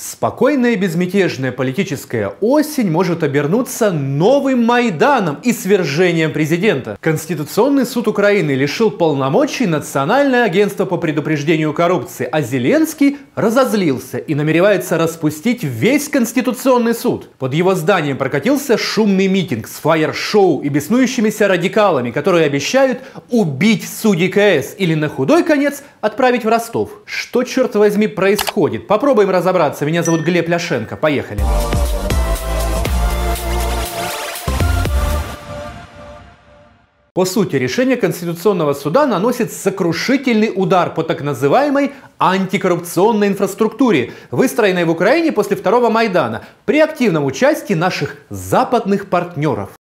Спокойная и безмятежная политическая осень может обернуться новым Майданом и свержением президента. Конституционный суд Украины лишил полномочий Национальное агентство по предупреждению коррупции, а Зеленский разозлился и намеревается распустить весь Конституционный суд. Под его зданием прокатился шумный митинг с фаер-шоу и беснующимися радикалами, которые обещают убить судей КС или на худой конец отправить в Ростов. Что, черт возьми, происходит? Попробуем разобраться меня зовут Глеб Ляшенко. Поехали. По сути, решение Конституционного суда наносит сокрушительный удар по так называемой антикоррупционной инфраструктуре, выстроенной в Украине после второго Майдана, при активном участии наших западных партнеров.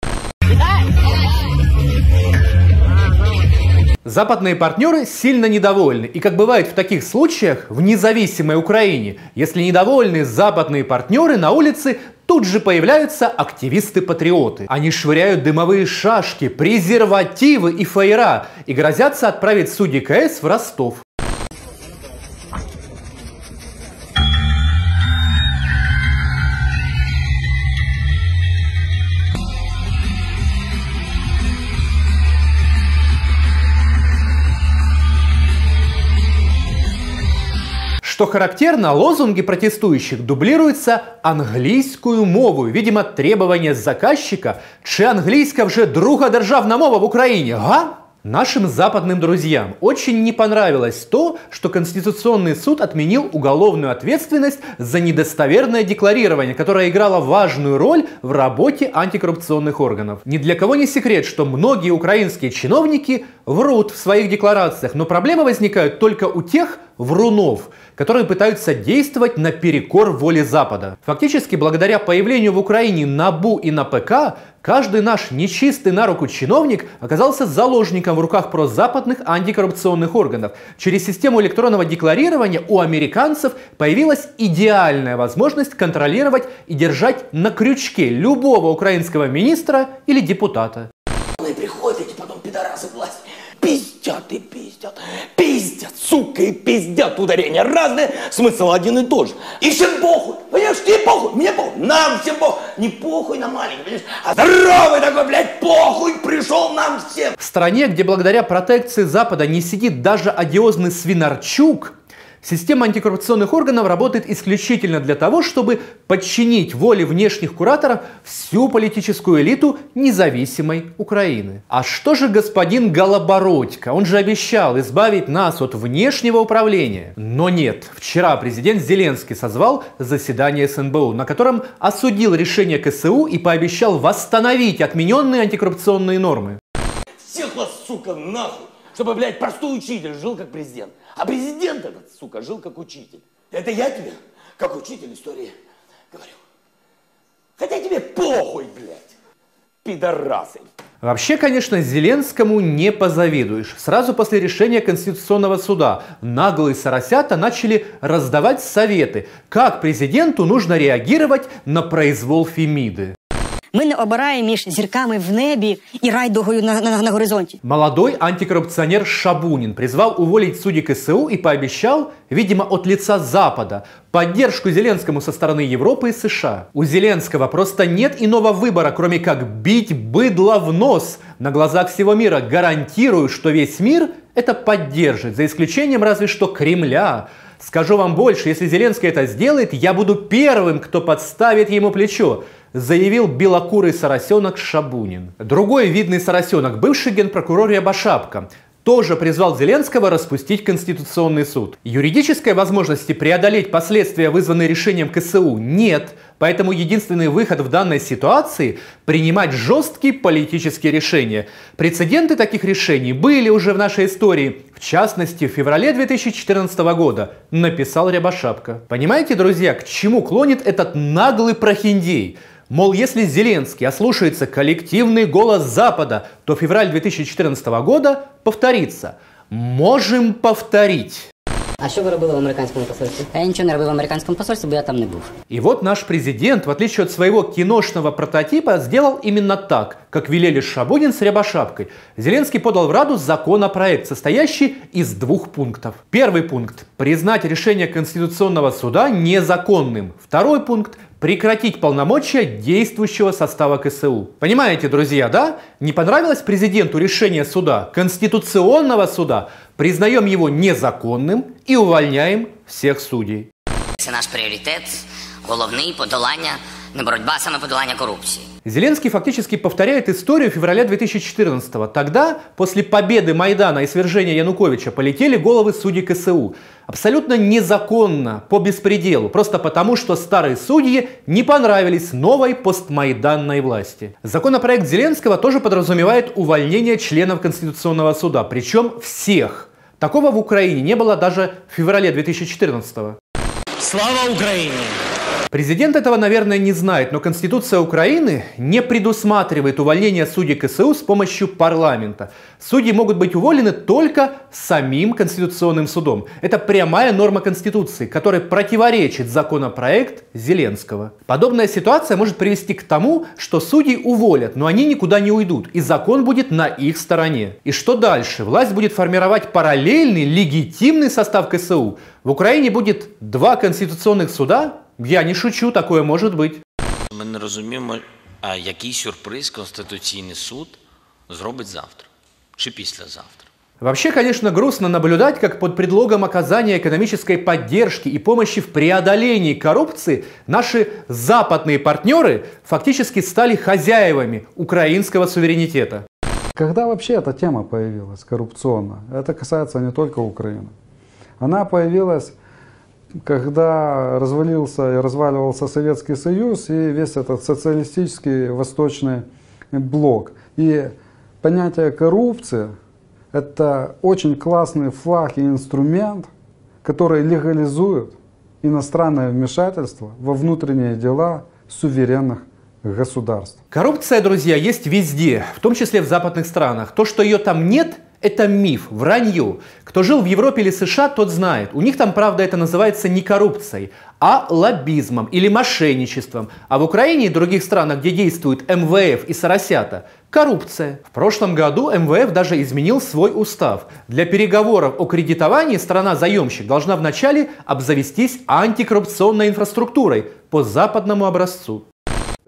Западные партнеры сильно недовольны. И как бывает в таких случаях, в независимой Украине, если недовольны западные партнеры, на улице тут же появляются активисты-патриоты. Они швыряют дымовые шашки, презервативы и фаера и грозятся отправить судьи КС в Ростов. Что характерно, лозунги протестующих дублируются англійською мовою. Видимо, требование заказчика, чи англійська вже друга державна мова в Украине, га? Нашим западным друзьям очень не понравилось то, что Конституционный суд отменил уголовную ответственность за недостоверное декларирование, которое играло важную роль в работе антикоррупционных органов. Ни для кого не секрет, что многие украинские чиновники врут в своих декларациях, но проблемы возникают только у тех врунов, которые пытаются действовать наперекор воле Запада. Фактически, благодаря появлению в Украине НАБУ и НАПК, каждый наш нечистый на руку чиновник оказался заложником в руках прозападных антикоррупционных органов. Через систему электронного декларирования у американцев появилась идеальная возможность контролировать и держать на крючке любого украинского министра или депутата. Ударения разные, смысл один и тот же. И всем похуй, понимаешь, тебе похуй, мне похуй, нам всем похуй. Не похуй на маленький, понимаешь, а здоровый такой, блядь, похуй пришел нам всем. В стране, где благодаря протекции Запада не сидит даже одиозный Свинарчук, Система антикоррупционных органов работает исключительно для того, чтобы подчинить воле внешних кураторов всю политическую элиту независимой Украины. А что же господин Голобородько? Он же обещал избавить нас от внешнего управления. Но нет. Вчера президент Зеленский созвал заседание СНБУ, на котором осудил решение КСУ и пообещал восстановить отмененные антикоррупционные нормы. Всех вас, сука, нахуй! Чтобы, блядь, простой учитель жил как президент. А президент этот, сука, жил как учитель. Это я тебе, как учитель истории, говорю. Хотя тебе похуй, блядь, пидорасы. Вообще, конечно, Зеленскому не позавидуешь. Сразу после решения Конституционного суда наглые соросята начали раздавать советы, как президенту нужно реагировать на произвол Фемиды. Ми не обираємо між зірками в небі і райдугою на, на, на горизонте. Молодой антикоррупционер Шабунин призвал уволить судей КСУ и пообещал, видимо, от лица Запада, поддержку Зеленскому со стороны Европы и США. У Зеленского просто нет иного выбора, кроме как бить быдло в нос на глазах всего мира. Гарантирую, что весь мир это поддержит, за исключением разве что Кремля. Скажу вам больше, если Зеленский это сделает, я буду первым, кто подставит ему плечо заявил белокурый соросенок Шабунин. Другой видный соросенок, бывший генпрокурор Ябашапка, тоже призвал Зеленского распустить Конституционный суд. Юридической возможности преодолеть последствия, вызванные решением КСУ, нет. Поэтому единственный выход в данной ситуации – принимать жесткие политические решения. Прецеденты таких решений были уже в нашей истории. В частности, в феврале 2014 года написал Рябошапка. Понимаете, друзья, к чему клонит этот наглый прохиндей? Мол, если Зеленский ослушается коллективный голос Запада, то февраль 2014 года повторится. Можем повторить. А що ви робили в американському посольстві? Я нічого не робив в американському посольстві, бо я там не був. И вот наш президент, в отличие от своего киношного прототипа, сделал именно так, как велели Шабунин с Рябошапкой. Зеленский подал в Раду законопроект, состоящий из двух пунктов. Первый пункт – признать решение Конституционного суда незаконным. Второй пункт – прекратить полномочия действующего состава КСУ. Понимаете, друзья, да? Не понравилось президенту решение суда, Конституционного суда, признаем его незаконным и увольняем всех судей. Це наш пріоритет, головний подолання, не боротьба, а саме подолання корупції. Зеленский фактически повторяет историю февраля 2014-го. Тогда, после победы Майдана и свержения Януковича, полетели головы судей КСУ. Абсолютно незаконно, по беспределу, просто потому, что старые судьи не понравились новой постмайданной власти. Законопроект Зеленского тоже подразумевает увольнение членов Конституционного суда, причем всех. Такого в Украине не было даже в феврале 2014 -го. Слава Украине! Президент этого, наверное, не знает, но Конституция Украины не предусматривает увольнение судей КСУ с помощью парламента. Судьи могут быть уволены только самим Конституционным судом. Это прямая норма Конституции, которая противоречит законопроект Зеленского. Подобная ситуация может привести к тому, что судей уволят, но они никуда не уйдут, и закон будет на их стороне. И что дальше? Власть будет формировать параллельный, легитимный состав КСУ. В Украине будет два конституционных суда, я не шучу, такое может быть. Ми не розуміємо, а який сюрприз Конституційний суд зробить завтра чи післязавтра. Вообще, конечно, грустно наблюдать, как под предлогом оказания экономической поддержки и помощи в преодолении коррупции наши западные партнеры фактически стали хозяевами украинского суверенитета. Когда вообще эта тема появилась, коррупционная? Это касается не только Украины. Она появилась, когда развалился и разваливался Советский Союз и весь этот социалистический восточный блок. И понятие коррупции – это очень классный флаг и инструмент, который легализует иностранное вмешательство во внутренние дела суверенных государств. Коррупция, друзья, есть везде, в том числе в западных странах. То, что ее там нет, это миф, вранье. Кто жил в Европе или США, тот знает. У них там, правда, это называется не коррупцией, а лоббизмом или мошенничеством. А в Украине и других странах, где действуют МВФ и Соросята, коррупция. В прошлом году МВФ даже изменил свой устав. Для переговоров о кредитовании страна-заемщик должна вначале обзавестись антикоррупционной инфраструктурой по западному образцу.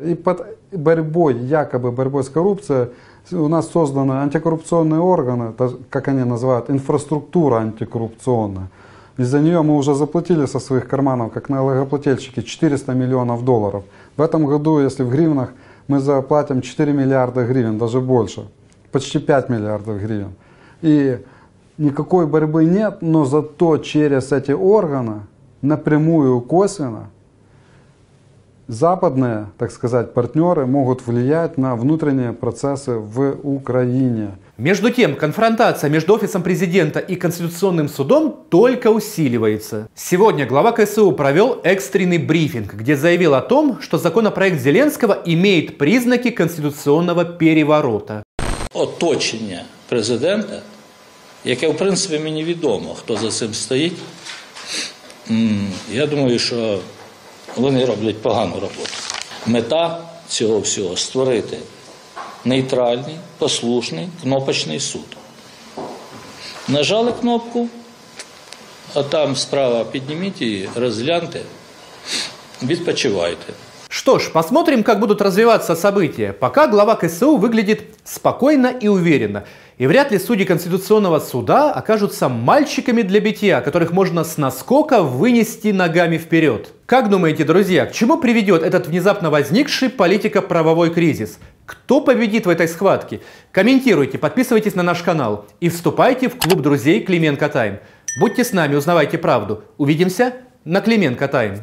И под борьбой, якобы борьбой с коррупцией, у нас созданы антикоррупционные органы, как они называют, инфраструктура антикоррупционная. Из-за нее мы уже заплатили со своих карманов, как налогоплательщики, 400 миллионов долларов. В этом году, если в гривнах, мы заплатим 4 миллиарда гривен, даже больше. Почти 5 миллиардов гривен. И никакой борьбы нет, но зато через эти органы напрямую косвенно западные, так сказать, партнеры могут влиять на внутренние процессы в Украине. Между тем, конфронтация между Офисом Президента и Конституционным судом только усиливается. Сегодня глава КСУ провел экстренный брифинг, где заявил о том, что законопроект Зеленского имеет признаки конституционного переворота. оточення президента, яке, в принципі, мені відомо, хто за цим стоїть. М, Я думаю, що вони роблять погану роботу. Мета цього всього створити нейтральний, послушний, кнопочний суд. Нажали кнопку, а там справа підніміть її, розгляньте, відпочивайте. Что ж, посмотрим, как будут развиваться события. Пока глава КСУ выглядит спокойно и уверенно. И вряд ли судьи Конституционного суда окажутся мальчиками для битья, которых можно с наскока вынести ногами вперед. Как думаете, друзья, к чему приведет этот внезапно возникший политико-правовой кризис? Кто победит в этой схватке? Комментируйте, подписывайтесь на наш канал и вступайте в клуб друзей Клименко Тайм. Будьте с нами, узнавайте правду. Увидимся на Клименко Тайм.